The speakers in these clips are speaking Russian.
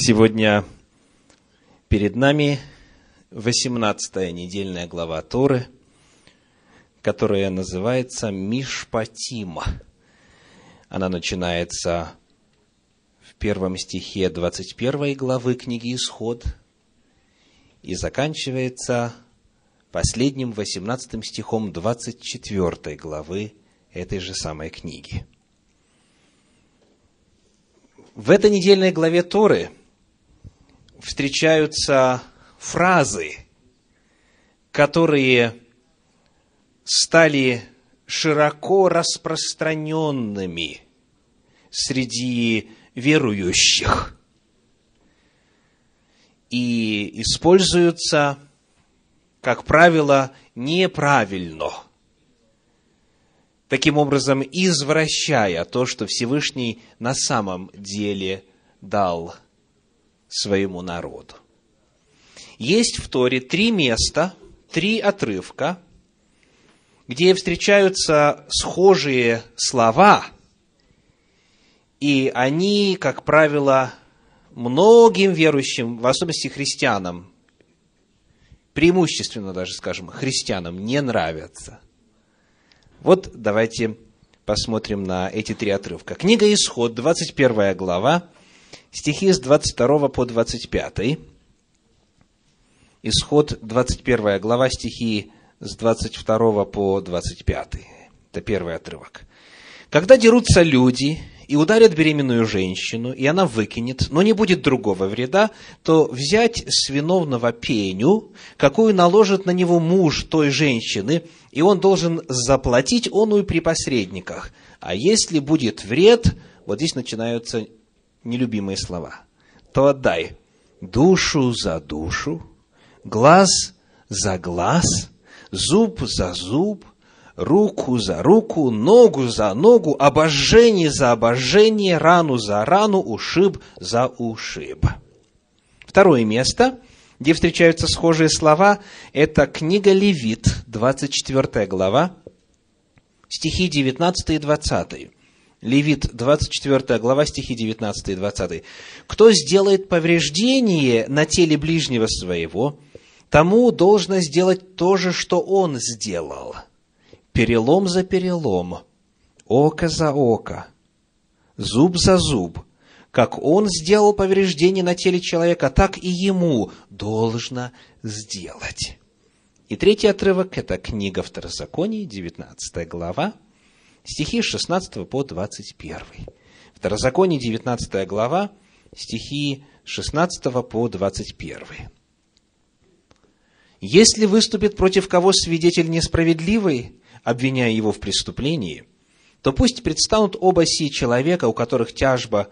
Сегодня перед нами 18 недельная глава Торы, которая называется Мишпатима. Она начинается в первом стихе 21 главы книги Исход и заканчивается последним 18 стихом 24 главы этой же самой книги. В этой недельной главе Торы встречаются фразы, которые стали широко распространенными среди верующих. И используются, как правило, неправильно, таким образом извращая то, что Всевышний на самом деле дал своему народу. Есть в Торе три места, три отрывка, где встречаются схожие слова, и они, как правило, многим верующим, в особенности христианам, преимущественно даже, скажем, христианам, не нравятся. Вот давайте посмотрим на эти три отрывка. Книга Исход, 21 глава, стихи с 22 по 25. Исход, 21 глава, стихи с 22 по 25. Это первый отрывок. «Когда дерутся люди и ударят беременную женщину, и она выкинет, но не будет другого вреда, то взять с виновного пеню, какую наложит на него муж той женщины, и он должен заплатить оную при посредниках. А если будет вред, вот здесь начинаются нелюбимые слова, то отдай душу за душу, глаз за глаз, зуб за зуб, руку за руку, ногу за ногу, обожжение за обожжение, рану за рану, ушиб за ушиб. Второе место, где встречаются схожие слова, это книга Левит, 24 глава, стихи 19 и 20. Левит, 24 глава, стихи 19 и 20. «Кто сделает повреждение на теле ближнего своего, тому должно сделать то же, что он сделал. Перелом за перелом, око за око, зуб за зуб. Как он сделал повреждение на теле человека, так и ему должно сделать». И третий отрывок – это книга Второзаконий, 19 глава, стихи с 16 по 21. Второзаконие, 19 глава, стихи с 16 по 21. Если выступит против кого свидетель несправедливый, обвиняя его в преступлении, то пусть предстанут оба сии человека, у которых тяжба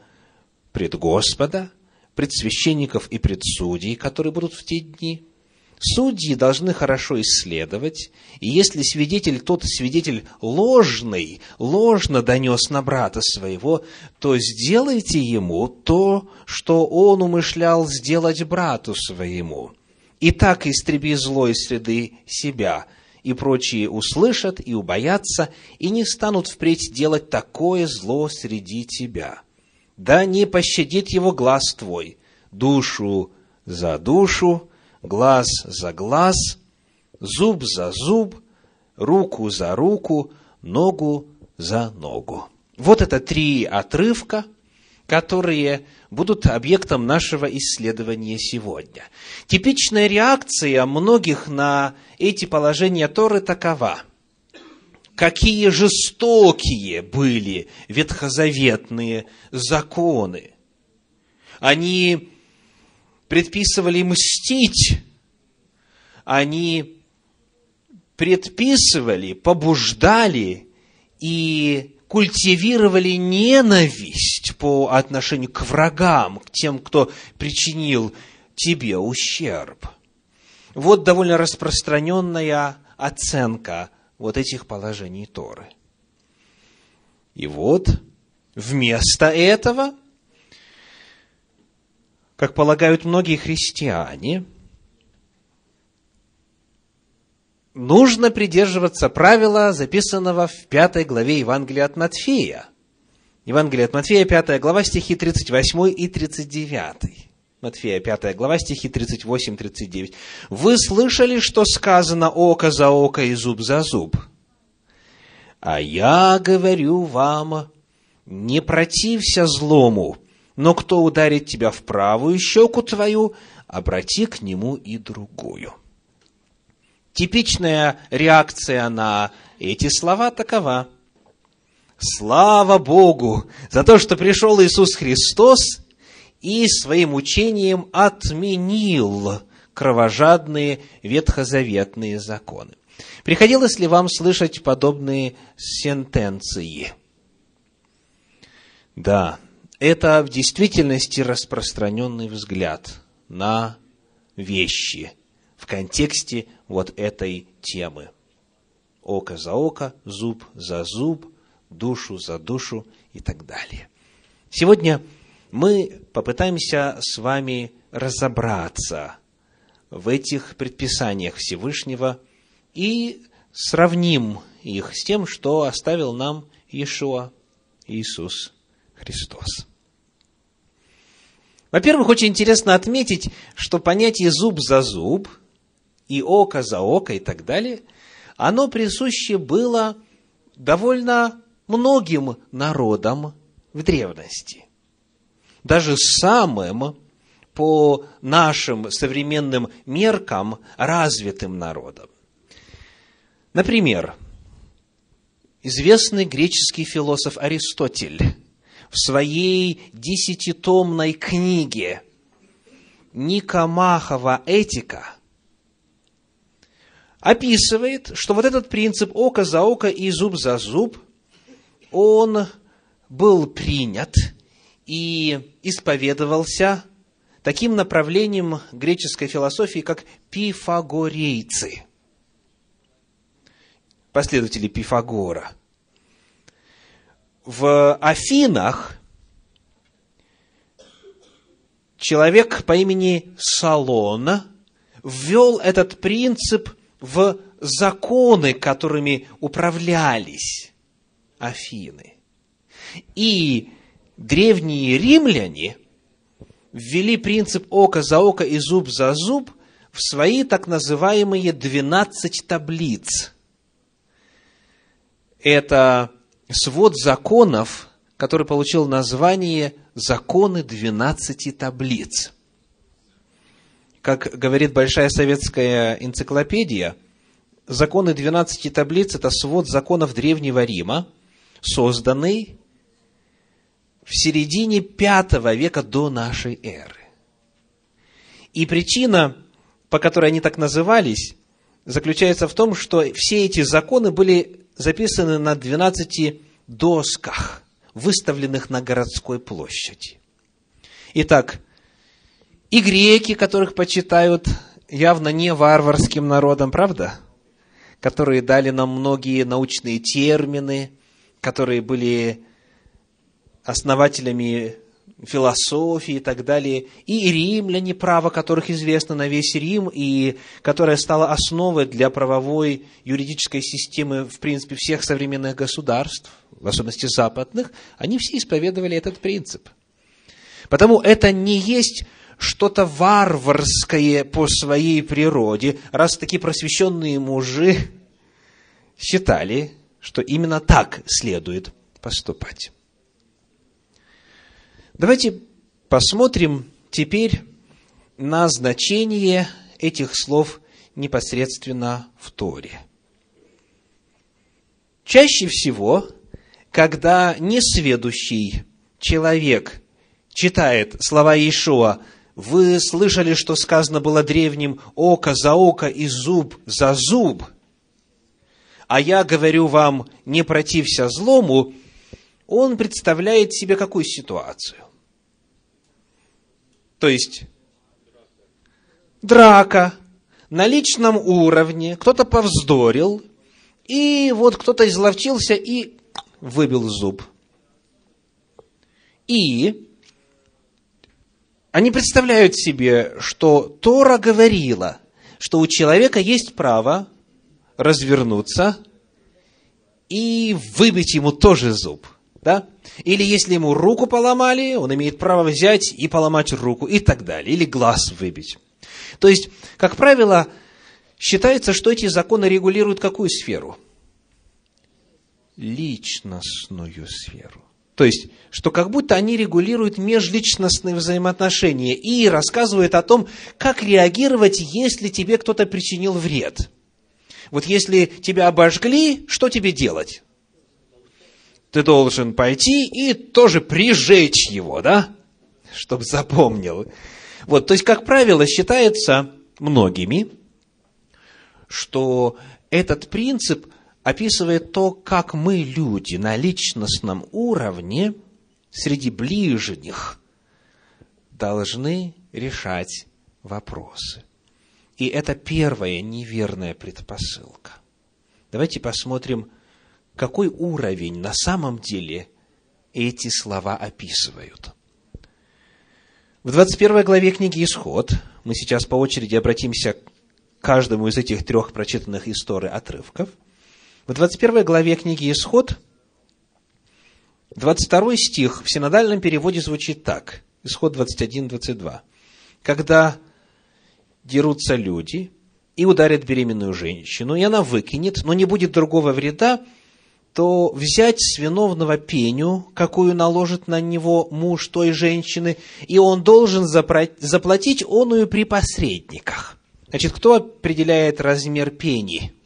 пред Господа, пред священников и пред судей, которые будут в те дни – Судьи должны хорошо исследовать, и если свидетель, тот свидетель ложный, ложно донес на брата своего, то сделайте ему то, что он умышлял сделать брату своему. И так истреби зло из среды себя, и прочие услышат и убоятся, и не станут впредь делать такое зло среди тебя. Да не пощадит его глаз твой, душу за душу, глаз за глаз, зуб за зуб, руку за руку, ногу за ногу. Вот это три отрывка, которые будут объектом нашего исследования сегодня. Типичная реакция многих на эти положения Торы такова. Какие жестокие были ветхозаветные законы. Они предписывали мстить, они предписывали, побуждали и культивировали ненависть по отношению к врагам, к тем, кто причинил тебе ущерб. Вот довольно распространенная оценка вот этих положений Торы. И вот вместо этого – как полагают многие христиане, нужно придерживаться правила, записанного в пятой главе Евангелия от Матфея. Евангелие от Матфея, пятая глава, стихи 38 и 39. Матфея 5 глава, стихи 38-39. «Вы слышали, что сказано око за око и зуб за зуб? А я говорю вам, не протився злому, но кто ударит тебя в правую щеку твою, обрати к нему и другую». Типичная реакция на эти слова такова. Слава Богу за то, что пришел Иисус Христос и своим учением отменил кровожадные ветхозаветные законы. Приходилось ли вам слышать подобные сентенции? Да, это в действительности распространенный взгляд на вещи в контексте вот этой темы. Око за око, зуб за зуб, душу за душу и так далее. Сегодня мы попытаемся с вами разобраться в этих предписаниях Всевышнего и сравним их с тем, что оставил нам Иешуа, Иисус Христос. Во-первых, очень интересно отметить, что понятие зуб за зуб и око за око и так далее, оно присуще было довольно многим народам в древности даже самым по нашим современным меркам развитым народом. Например, известный греческий философ Аристотель в своей десятитомной книге Никомахова этика описывает, что вот этот принцип око за око и зуб за зуб, он был принят – и исповедовался таким направлением греческой философии, как пифагорейцы, последователи Пифагора. В Афинах человек по имени Салон ввел этот принцип в законы, которыми управлялись Афины. И древние римляне ввели принцип око за око и зуб за зуб в свои так называемые 12 таблиц. Это свод законов, который получил название «Законы 12 таблиц». Как говорит Большая советская энциклопедия, законы 12 таблиц – это свод законов Древнего Рима, созданный в середине пятого века до нашей эры. И причина, по которой они так назывались, заключается в том, что все эти законы были записаны на 12 досках, выставленных на городской площади. Итак, и греки, которых почитают явно не варварским народом, правда? Которые дали нам многие научные термины, которые были основателями философии и так далее, и римляне, право которых известно на весь Рим, и которое стало основой для правовой юридической системы, в принципе, всех современных государств, в особенности западных, они все исповедовали этот принцип. Потому это не есть что-то варварское по своей природе, раз такие просвещенные мужи считали, что именно так следует поступать. Давайте посмотрим теперь на значение этих слов непосредственно в Торе. Чаще всего, когда несведущий человек читает слова Иешуа, вы слышали, что сказано было древним «око за око и зуб за зуб», а я говорю вам, не протився злому, он представляет себе какую ситуацию? То есть, драка на личном уровне, кто-то повздорил, и вот кто-то изловчился и выбил зуб. И они представляют себе, что Тора говорила, что у человека есть право развернуться и выбить ему тоже зуб. Да? Или если ему руку поломали, он имеет право взять и поломать руку и так далее. Или глаз выбить. То есть, как правило, считается, что эти законы регулируют какую сферу? Личностную сферу. То есть, что как будто они регулируют межличностные взаимоотношения и рассказывают о том, как реагировать, если тебе кто-то причинил вред. Вот если тебя обожгли, что тебе делать? Ты должен пойти и тоже прижечь его, да? Чтобы запомнил. Вот, то есть, как правило, считается многими, что этот принцип описывает то, как мы, люди, на личностном уровне среди ближних должны решать вопросы. И это первая неверная предпосылка. Давайте посмотрим, какой уровень на самом деле эти слова описывают. В 21 главе книги «Исход» мы сейчас по очереди обратимся к каждому из этих трех прочитанных историй отрывков – в 21 главе книги «Исход» 22 стих в синодальном переводе звучит так. Исход 21, 22. «Когда дерутся люди и ударят беременную женщину, и она выкинет, но не будет другого вреда, то взять с виновного пеню, какую наложит на него муж той женщины, и он должен заплатить оную при посредниках. Значит, кто определяет размер пени?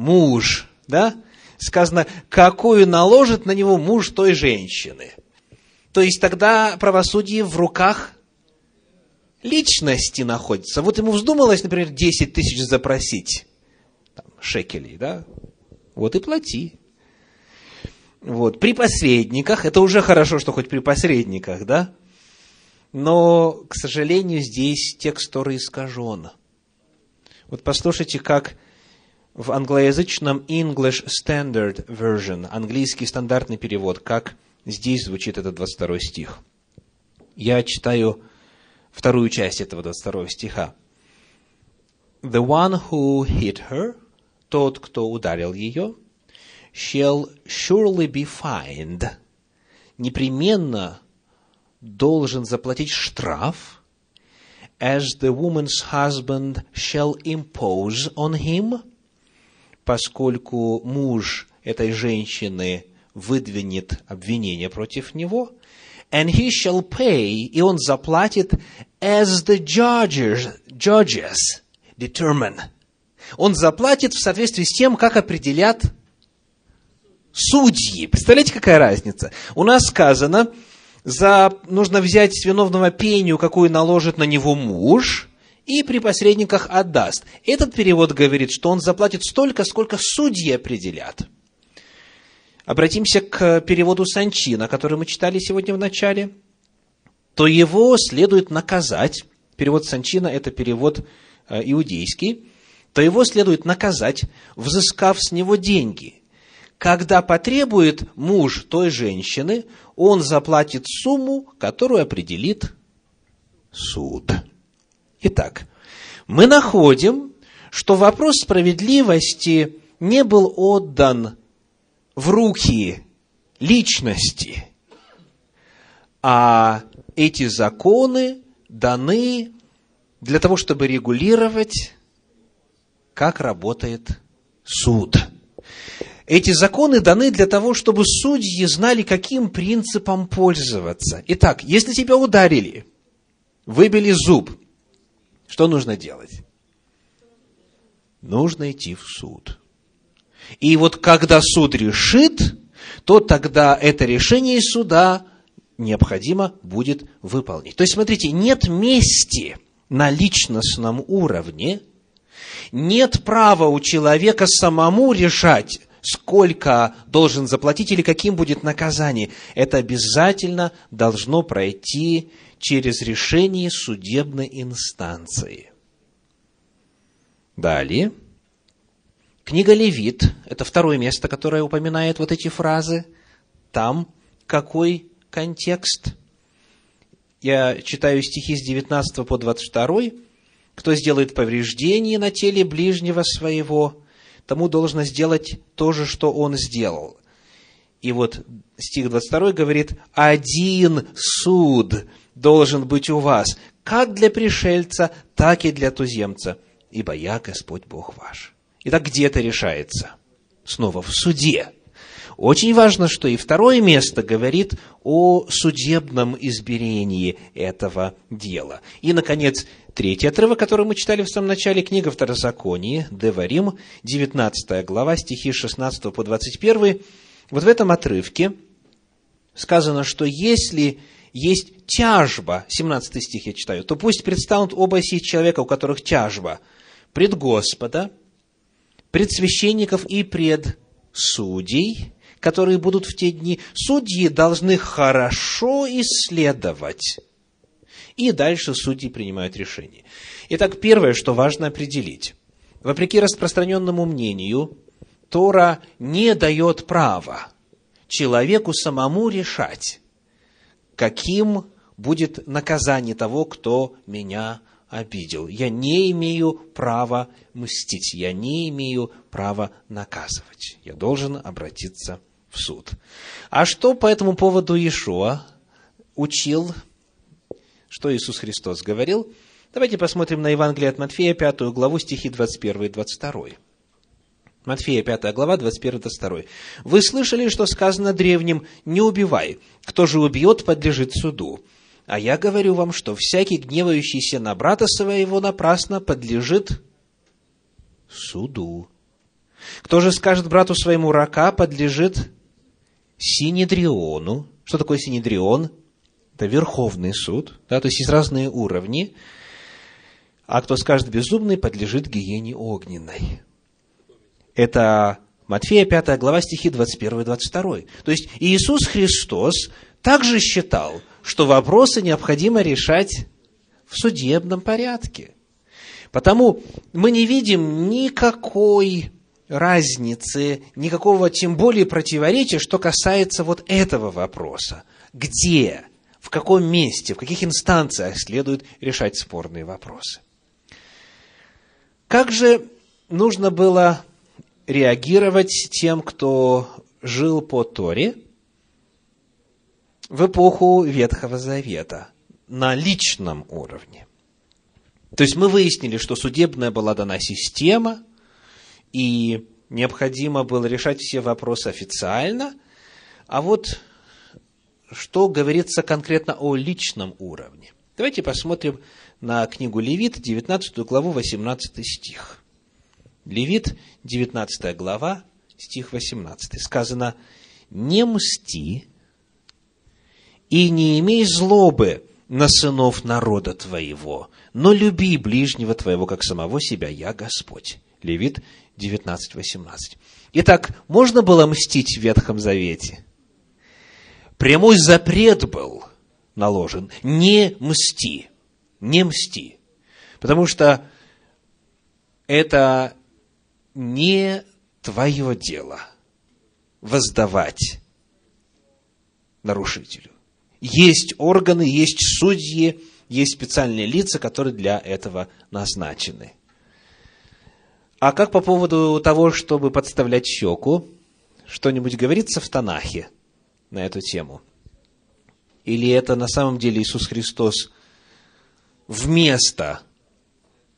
муж, да? Сказано, какую наложит на него муж той женщины. То есть тогда правосудие в руках личности находится. Вот ему вздумалось, например, 10 тысяч запросить там, шекелей, да? Вот и плати. Вот. При посредниках, это уже хорошо, что хоть при посредниках, да? Но, к сожалению, здесь текст Торы искажен. Вот послушайте, как в англоязычном English Standard Version, английский стандартный перевод, как здесь звучит этот 22 стих. Я читаю вторую часть этого 22 стиха. The one who hit her, тот, кто ударил ее, shall surely be fined, непременно должен заплатить штраф, as the woman's husband shall impose on him – поскольку муж этой женщины выдвинет обвинение против него, and he shall pay, и он заплатит as the judges, judges determine. Он заплатит в соответствии с тем, как определят судьи. Представляете, какая разница? У нас сказано, за, нужно взять с виновного пению, какую наложит на него муж, и при посредниках отдаст. Этот перевод говорит, что он заплатит столько, сколько судьи определят. Обратимся к переводу Санчина, который мы читали сегодня в начале. То его следует наказать. Перевод Санчина – это перевод э, иудейский. То его следует наказать, взыскав с него деньги. Когда потребует муж той женщины, он заплатит сумму, которую определит суд. Итак, мы находим, что вопрос справедливости не был отдан в руки личности, а эти законы даны для того, чтобы регулировать, как работает суд. Эти законы даны для того, чтобы судьи знали, каким принципом пользоваться. Итак, если тебя ударили, выбили зуб, что нужно делать? Нужно идти в суд. И вот когда суд решит, то тогда это решение суда необходимо будет выполнить. То есть, смотрите, нет мести на личностном уровне, нет права у человека самому решать, сколько должен заплатить или каким будет наказание. Это обязательно должно пройти через решение судебной инстанции. Далее. Книга Левит – это второе место, которое упоминает вот эти фразы. Там какой контекст? Я читаю стихи с 19 по 22. «Кто сделает повреждение на теле ближнего своего, тому должно сделать то же, что он сделал. И вот стих 22 говорит, один суд должен быть у вас, как для пришельца, так и для туземца, ибо я Господь Бог ваш. Итак, где это решается? Снова в суде. Очень важно, что и второе место говорит о судебном измерении этого дела. И, наконец, третий отрывок, который мы читали в самом начале, книга Второзаконии, Деварим, 19 глава, стихи 16 по 21. Вот в этом отрывке сказано, что если есть тяжба, 17 стих я читаю, то пусть предстанут оба сих человека, у которых тяжба, пред Господа, пред священников и пред судей, которые будут в те дни, судьи должны хорошо исследовать. И дальше судьи принимают решение. Итак, первое, что важно определить. Вопреки распространенному мнению, Тора не дает права человеку самому решать, каким будет наказание того, кто меня обидел. Я не имею права мстить, я не имею права наказывать. Я должен обратиться в суд. А что по этому поводу Иешуа учил, что Иисус Христос говорил? Давайте посмотрим на Евангелие от Матфея, пятую главу, стихи 21 и 22. Матфея, 5 глава, 21-22. «Вы слышали, что сказано древним, не убивай. Кто же убьет, подлежит суду. А я говорю вам, что всякий, гневающийся на брата своего напрасно, подлежит суду. Кто же скажет брату своему рака, подлежит Синедриону. Что такое Синедрион? Это Верховный суд, да, то есть есть разные уровни. А кто скажет безумный, подлежит гиене огненной. Это Матфея 5 глава стихи 21 и 22. То есть Иисус Христос также считал, что вопросы необходимо решать в судебном порядке. Потому мы не видим никакой разницы, никакого, тем более противоречия, что касается вот этого вопроса. Где, в каком месте, в каких инстанциях следует решать спорные вопросы. Как же нужно было реагировать тем, кто жил по Торе в эпоху Ветхого Завета на личном уровне? То есть мы выяснили, что судебная была дана система – и необходимо было решать все вопросы официально. А вот что говорится конкретно о личном уровне. Давайте посмотрим на книгу Левит, 19 главу, 18 стих. Левит, 19 глава, стих 18. Сказано, «Не мсти и не имей злобы на сынов народа твоего, но люби ближнего твоего, как самого себя, я Господь». Левит 19.18. Итак, можно было мстить в Ветхом Завете? Прямой запрет был наложен. Не мсти. Не мсти. Потому что это не твое дело воздавать нарушителю. Есть органы, есть судьи, есть специальные лица, которые для этого назначены. А как по поводу того, чтобы подставлять щеку? Что-нибудь говорится в Танахе на эту тему? Или это на самом деле Иисус Христос вместо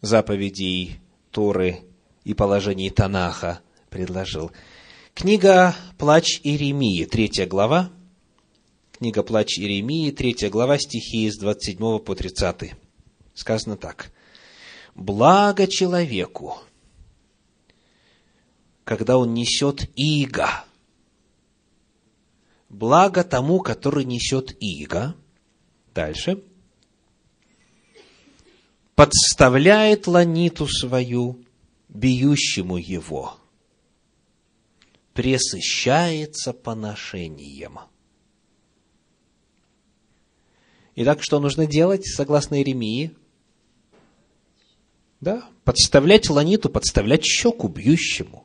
заповедей Торы и положений Танаха предложил? Книга «Плач Иеремии», третья глава. Книга «Плач Иеремии», третья глава, стихи с 27 по 30. Сказано так. «Благо человеку, когда он несет иго. Благо тому, который несет иго. Дальше. Подставляет ланиту свою бьющему его. Пресыщается поношением. Итак, что нужно делать, согласно Иеремии? Да, подставлять ланиту, подставлять щеку бьющему.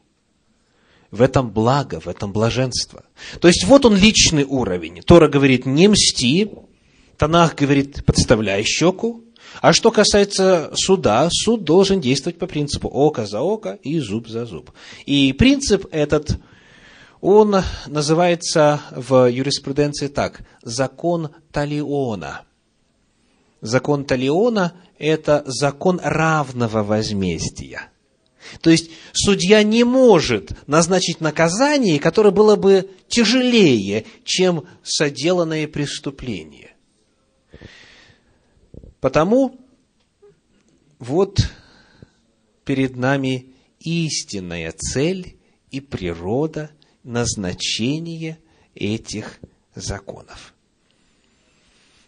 В этом благо, в этом блаженство. То есть вот он личный уровень. Тора говорит, не мсти. Танах говорит, подставляй щеку. А что касается суда, суд должен действовать по принципу око за око и зуб за зуб. И принцип этот, он называется в юриспруденции так – закон Талиона. Закон Талиона – это закон равного возмездия. То есть, судья не может назначить наказание, которое было бы тяжелее, чем соделанное преступление. Потому вот перед нами истинная цель и природа назначения этих законов.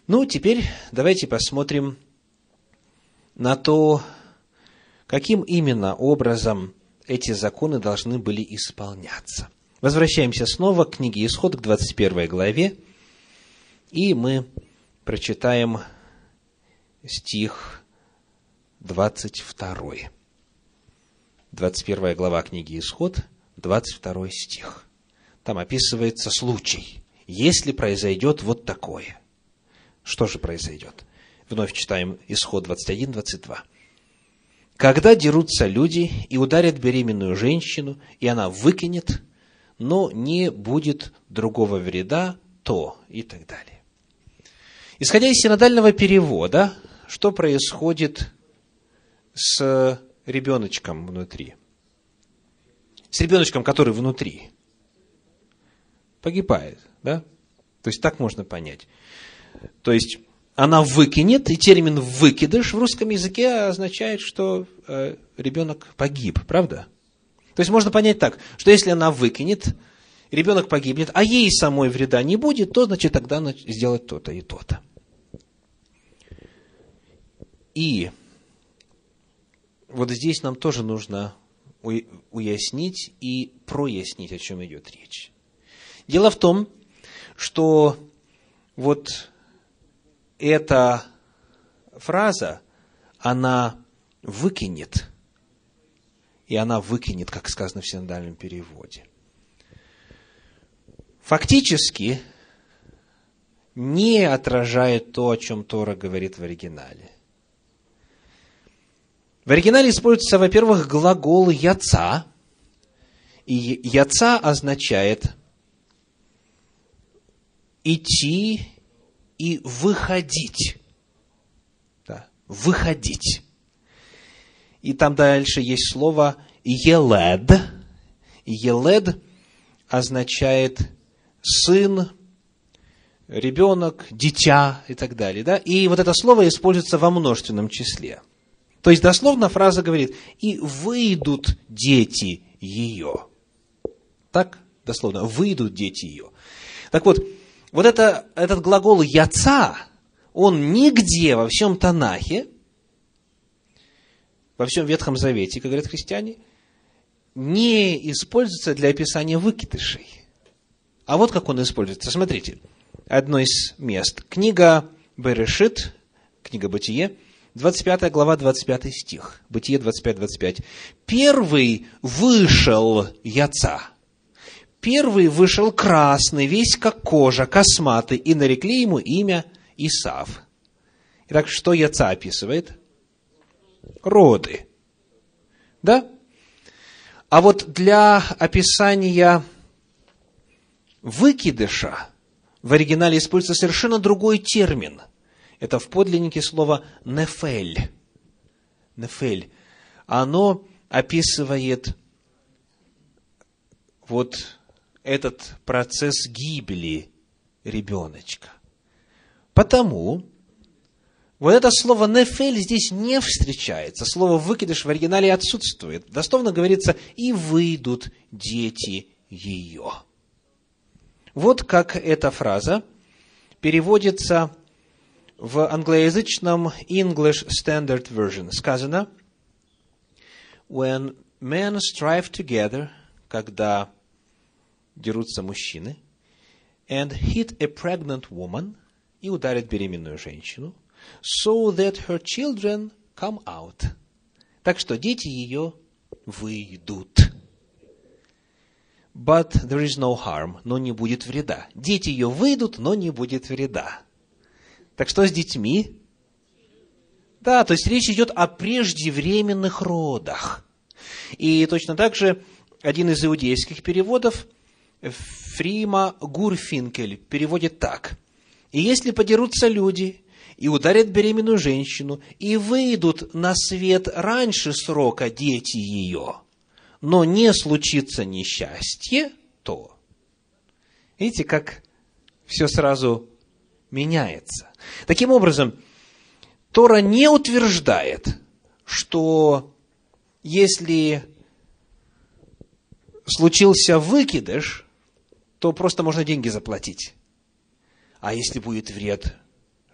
Ну, теперь давайте посмотрим на то, каким именно образом эти законы должны были исполняться. Возвращаемся снова к книге Исход, к 21 главе, и мы прочитаем стих 22. 21 глава книги Исход, 22 стих. Там описывается случай, если произойдет вот такое. Что же произойдет? Вновь читаем Исход 21, 22. Когда дерутся люди и ударят беременную женщину, и она выкинет, но не будет другого вреда, то и так далее. Исходя из синодального перевода, что происходит с ребеночком внутри? С ребеночком, который внутри. Погибает, да? То есть так можно понять. То есть она выкинет, и термин «выкидыш» в русском языке означает, что э, ребенок погиб, правда? То есть можно понять так, что если она выкинет, ребенок погибнет, а ей самой вреда не будет, то значит тогда она сделать то-то и то-то. И вот здесь нам тоже нужно уяснить и прояснить, о чем идет речь. Дело в том, что вот эта фраза, она выкинет, и она выкинет, как сказано в синодальном переводе. Фактически не отражает то, о чем Тора говорит в оригинале. В оригинале используется, во-первых, глагол «яца», и «яца» означает идти и выходить. Да, выходить. И там дальше есть слово «елед». «Елед» означает сын, ребенок, дитя и так далее. Да? И вот это слово используется во множественном числе. То есть дословно фраза говорит, и выйдут дети ее. Так, дословно, выйдут дети ее. Так вот, вот это, этот глагол «яца», он нигде во всем Танахе, во всем Ветхом Завете, как говорят христиане, не используется для описания выкидышей. А вот как он используется. Смотрите, одно из мест. Книга Берешит, книга Бытие, 25 глава, 25 стих. Бытие 25-25. «Первый вышел яца, Первый вышел красный, весь как кожа, косматый, и нарекли ему имя Исав. Итак, что Яца описывает? Роды. Да? А вот для описания выкидыша в оригинале используется совершенно другой термин. Это в подлиннике слово «нефель». «Нефель». Оно описывает вот этот процесс гибели ребеночка. Потому вот это слово «нефель» здесь не встречается. Слово «выкидыш» в оригинале отсутствует. Дословно говорится «и выйдут дети ее». Вот как эта фраза переводится в англоязычном English Standard Version. Сказано «When men strive together», когда дерутся мужчины, and hit a pregnant woman, и ударят беременную женщину, so that her children come out. Так что дети ее выйдут. But there is no harm, но не будет вреда. Дети ее выйдут, но не будет вреда. Так что с детьми? Да, то есть речь идет о преждевременных родах. И точно так же один из иудейских переводов – Фрима Гурфинкель переводит так. «И если подерутся люди, и ударят беременную женщину, и выйдут на свет раньше срока дети ее, но не случится несчастье, то...» Видите, как все сразу меняется. Таким образом, Тора не утверждает, что если случился выкидыш, то просто можно деньги заплатить. А если будет вред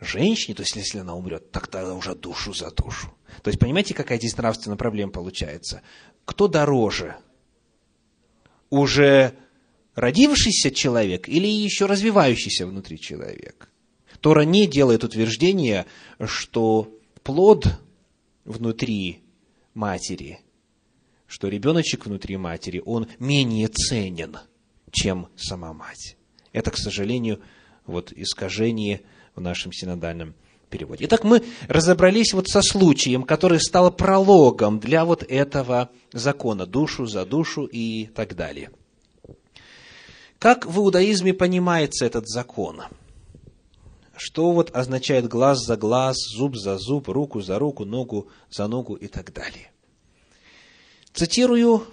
женщине, то есть если она умрет, так тогда уже душу за душу. То есть, понимаете, какая здесь нравственная проблема получается? Кто дороже? Уже родившийся человек или еще развивающийся внутри человек? Тора не делает утверждения, что плод внутри матери, что ребеночек внутри матери, он менее ценен, чем сама мать. Это, к сожалению, вот искажение в нашем синодальном переводе. Итак, мы разобрались вот со случаем, который стал прологом для вот этого закона, душу за душу и так далее. Как в иудаизме понимается этот закон? Что вот означает глаз за глаз, зуб за зуб, руку за руку, ногу за ногу и так далее? Цитирую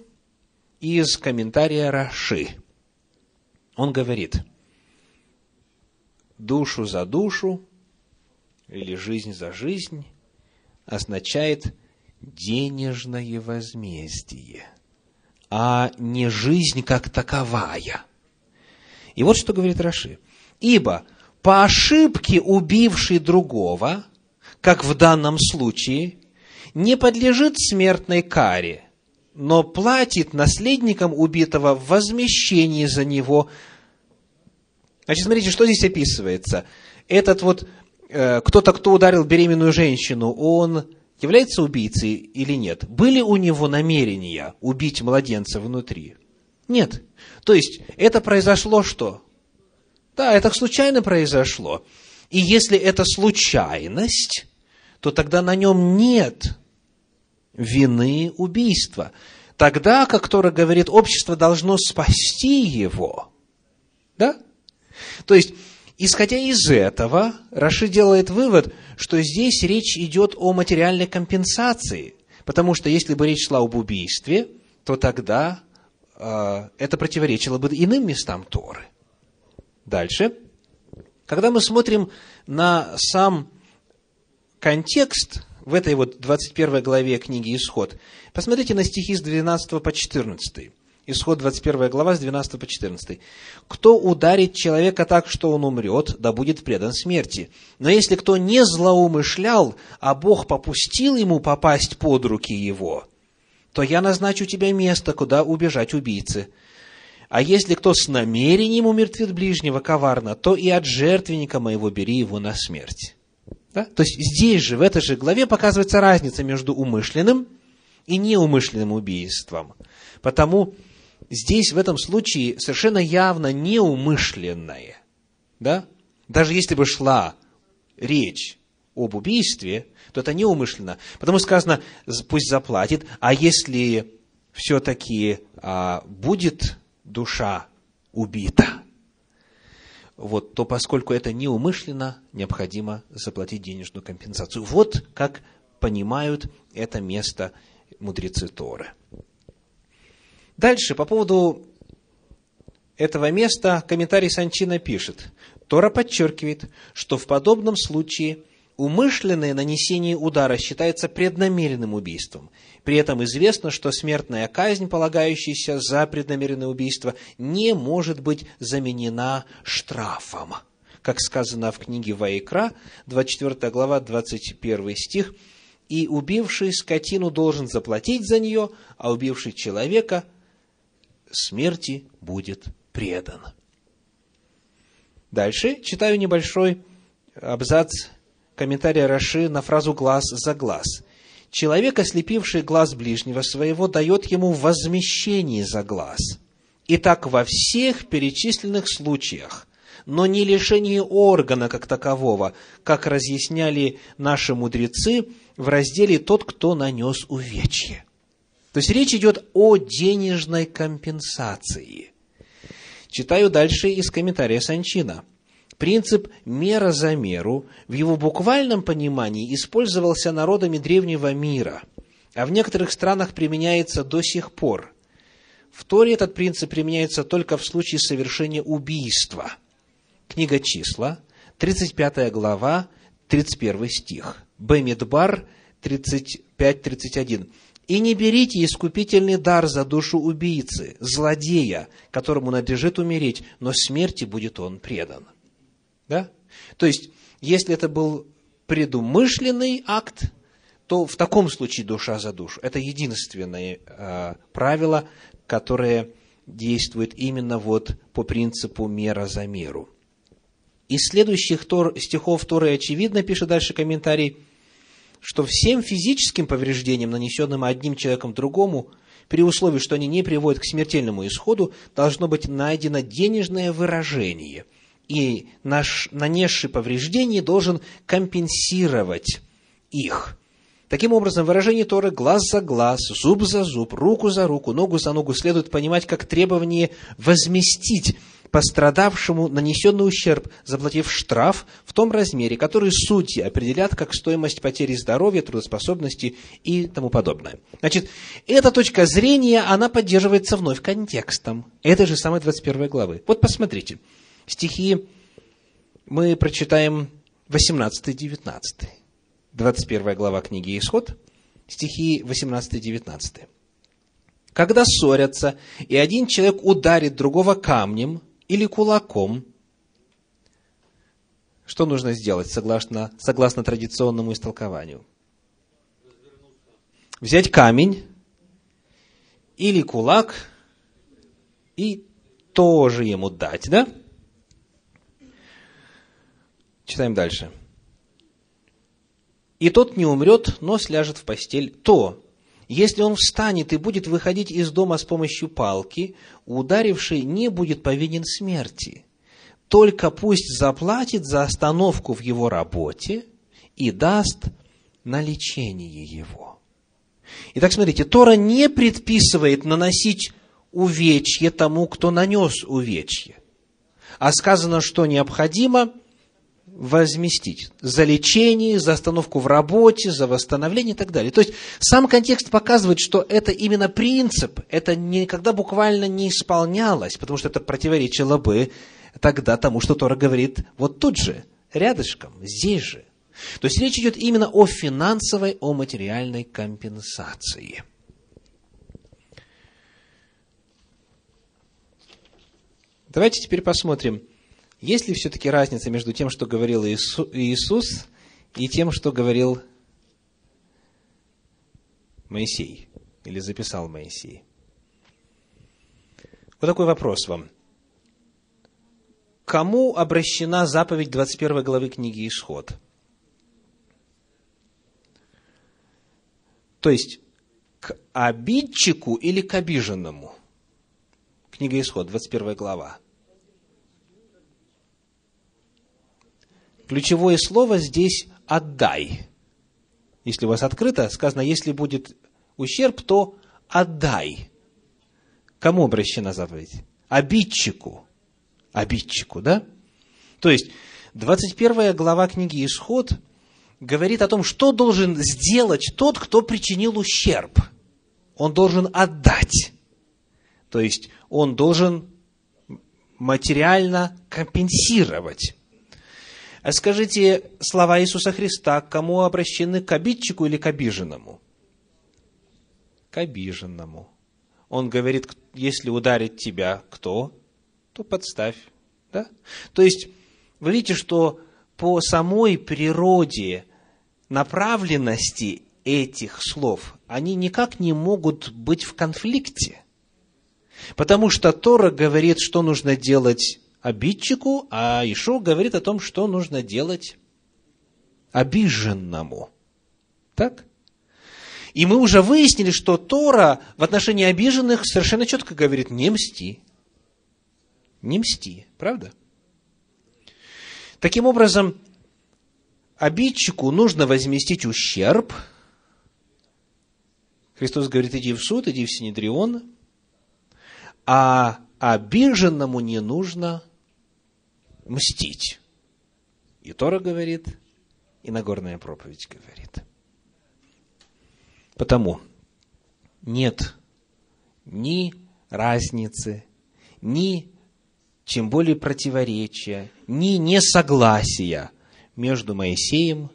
из комментария Раши. Он говорит, душу за душу или жизнь за жизнь означает денежное возмездие, а не жизнь как таковая. И вот что говорит Раши. Ибо по ошибке убивший другого, как в данном случае, не подлежит смертной каре, но платит наследникам убитого в за него. Значит, смотрите, что здесь описывается. Этот вот э, кто-то, кто ударил беременную женщину, он является убийцей или нет? Были у него намерения убить младенца внутри? Нет. То есть, это произошло что? Да, это случайно произошло. И если это случайность, то тогда на нем нет вины убийства. Тогда, как Тора говорит, общество должно спасти его. Да? То есть, исходя из этого, Раши делает вывод, что здесь речь идет о материальной компенсации. Потому что если бы речь шла об убийстве, то тогда э, это противоречило бы иным местам Торы. Дальше. Когда мы смотрим на сам контекст в этой вот 21 главе книги «Исход», посмотрите на стихи с 12 по 14. Исход 21 глава с 12 по 14. «Кто ударит человека так, что он умрет, да будет предан смерти. Но если кто не злоумышлял, а Бог попустил ему попасть под руки его, то я назначу тебе место, куда убежать убийцы. А если кто с намерением умертвит ближнего коварно, то и от жертвенника моего бери его на смерть. Да? То есть здесь же, в этой же главе показывается разница между умышленным и неумышленным убийством. Потому здесь, в этом случае, совершенно явно неумышленное. Да? Даже если бы шла речь об убийстве, то это неумышленно. Потому сказано, пусть заплатит, а если все-таки а, будет душа убита, вот, то поскольку это неумышленно, необходимо заплатить денежную компенсацию. Вот как понимают это место мудрецы Торы. Дальше, по поводу этого места, комментарий Санчина пишет. Тора подчеркивает, что в подобном случае умышленное нанесение удара считается преднамеренным убийством. При этом известно, что смертная казнь, полагающаяся за преднамеренное убийство, не может быть заменена штрафом. Как сказано в книге Ваикра, 24 глава, 21 стих, «И убивший скотину должен заплатить за нее, а убивший человека смерти будет предан». Дальше читаю небольшой абзац комментария Раши на фразу «глаз за глаз». Человек, ослепивший глаз ближнего своего, дает ему возмещение за глаз. И так во всех перечисленных случаях, но не лишение органа как такового, как разъясняли наши мудрецы в разделе «Тот, кто нанес увечье». То есть речь идет о денежной компенсации. Читаю дальше из комментария Санчина. Принцип «мера за меру» в его буквальном понимании использовался народами древнего мира, а в некоторых странах применяется до сих пор. В Торе этот принцип применяется только в случае совершения убийства. Книга числа, 35 глава, 31 стих. Бемидбар 35-31. «И не берите искупительный дар за душу убийцы, злодея, которому надлежит умереть, но смерти будет он предан». Да? То есть, если это был предумышленный акт, то в таком случае душа за душу. Это единственное э, правило, которое действует именно вот по принципу мера за меру. Из следующих тор, стихов Торы очевидно, пишет дальше комментарий, что всем физическим повреждениям, нанесенным одним человеком другому, при условии, что они не приводят к смертельному исходу, должно быть найдено денежное выражение. И наш нанесший повреждение должен компенсировать их. Таким образом, выражение Торы «глаз за глаз», «зуб за зуб», «руку за руку», «ногу за ногу» следует понимать как требование возместить пострадавшему нанесенный ущерб, заплатив штраф в том размере, который судьи определят как стоимость потери здоровья, трудоспособности и тому подобное. Значит, эта точка зрения, она поддерживается вновь контекстом этой же самой 21 главы. Вот посмотрите, стихи мы прочитаем 18-19. 21 глава книги Исход, стихи 18-19. Когда ссорятся, и один человек ударит другого камнем, или кулаком. Что нужно сделать согласно, согласно традиционному истолкованию? Взять камень или кулак и тоже ему дать, да? Читаем дальше. И тот не умрет, но сляжет в постель, то если он встанет и будет выходить из дома с помощью палки, ударивший не будет повинен смерти. Только пусть заплатит за остановку в его работе и даст на лечение его. Итак, смотрите, Тора не предписывает наносить увечье тому, кто нанес увечье. А сказано, что необходимо – возместить за лечение, за остановку в работе, за восстановление и так далее. То есть сам контекст показывает, что это именно принцип, это никогда буквально не исполнялось, потому что это противоречило бы тогда тому, что Тора говорит вот тут же, рядышком, здесь же. То есть речь идет именно о финансовой, о материальной компенсации. Давайте теперь посмотрим, есть ли все-таки разница между тем, что говорил Иисус, и тем, что говорил Моисей, или записал Моисей? Вот такой вопрос вам. Кому обращена заповедь 21 главы книги Исход? То есть, к обидчику или к обиженному? Книга Исход, 21 глава. Ключевое слово здесь «отдай». Если у вас открыто, сказано, если будет ущерб, то отдай. Кому обращена заповедь? Обидчику. Обидчику, да? То есть, 21 глава книги «Исход» говорит о том, что должен сделать тот, кто причинил ущерб. Он должен отдать. То есть, он должен материально компенсировать. А скажите слова Иисуса Христа, кому обращены, к обидчику или к обиженному? К обиженному. Он говорит, если ударит тебя кто, то подставь. Да? То есть, вы видите, что по самой природе направленности этих слов, они никак не могут быть в конфликте. Потому что Тора говорит, что нужно делать обидчику, а Ишо говорит о том, что нужно делать обиженному. Так? И мы уже выяснили, что Тора в отношении обиженных совершенно четко говорит, не мсти. Не мсти, правда? Таким образом, обидчику нужно возместить ущерб. Христос говорит, иди в суд, иди в Синедрион. А обиженному не нужно мстить. И Тора говорит, и Нагорная проповедь говорит. Потому нет ни разницы, ни тем более противоречия, ни несогласия между Моисеем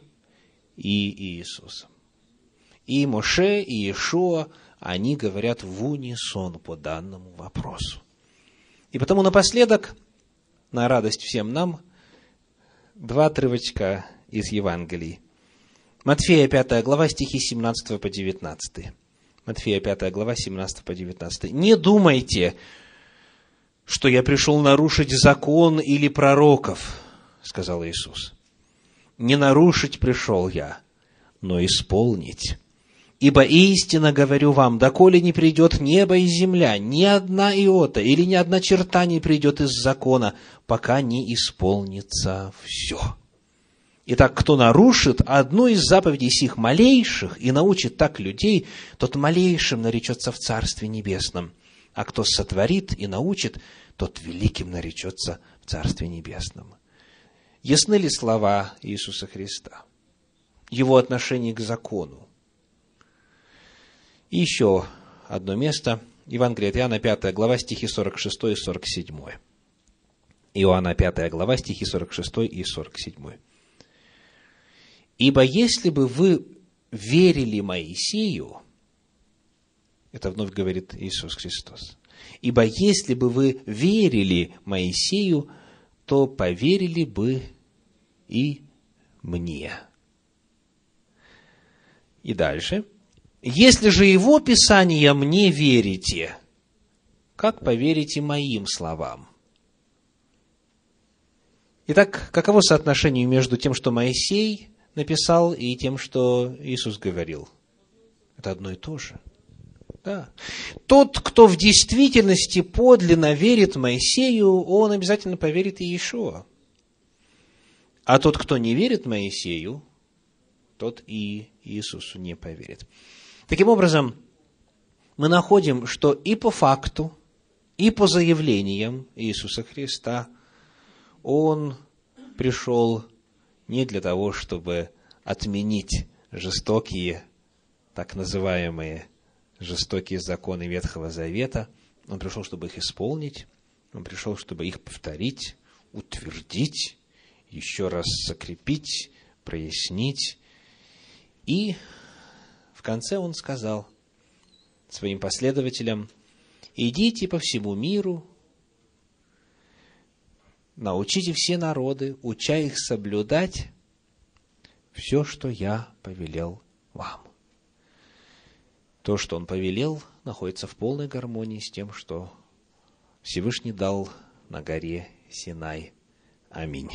и Иисусом. И Моше, и Иешуа, они говорят в унисон по данному вопросу. И потому напоследок, на радость всем нам, два отрывочка из Евангелий. Матфея 5 глава, стихи 17 по 19. Матфея 5 глава, 17 по 19. «Не думайте, что я пришел нарушить закон или пророков, — сказал Иисус. Не нарушить пришел я, но исполнить. Ибо истинно говорю вам, доколе не придет небо и земля, ни одна иота или ни одна черта не придет из закона, пока не исполнится все. Итак, кто нарушит одну из заповедей сих малейших и научит так людей, тот малейшим наречется в Царстве Небесном. А кто сотворит и научит, тот великим наречется в Царстве Небесном. Ясны ли слова Иисуса Христа? Его отношение к закону? И еще одно место. Евангелие от Иоанна, 5 глава, стихи 46 и 47. Иоанна, 5 глава, стихи 46 и 47. «Ибо если бы вы верили Моисею, это вновь говорит Иисус Христос, ибо если бы вы верили Моисею, то поверили бы и мне. И дальше. Если же его Писание мне верите, как поверите моим словам? Итак, каково соотношение между тем, что Моисей написал, и тем, что Иисус говорил? Это одно и то же. Да. Тот, кто в действительности подлинно верит Моисею, он обязательно поверит и Иешуа. А тот, кто не верит Моисею, тот и Иисусу не поверит. Таким образом, мы находим, что и по факту, и по заявлениям Иисуса Христа Он пришел не для того, чтобы отменить жестокие, так называемые жестокие законы Ветхого Завета. Он пришел, чтобы их исполнить. Он пришел, чтобы их повторить, утвердить, еще раз закрепить, прояснить. И в конце он сказал своим последователям, идите по всему миру, научите все народы, уча их соблюдать все, что я повелел вам то, что он повелел, находится в полной гармонии с тем, что Всевышний дал на горе Синай. Аминь.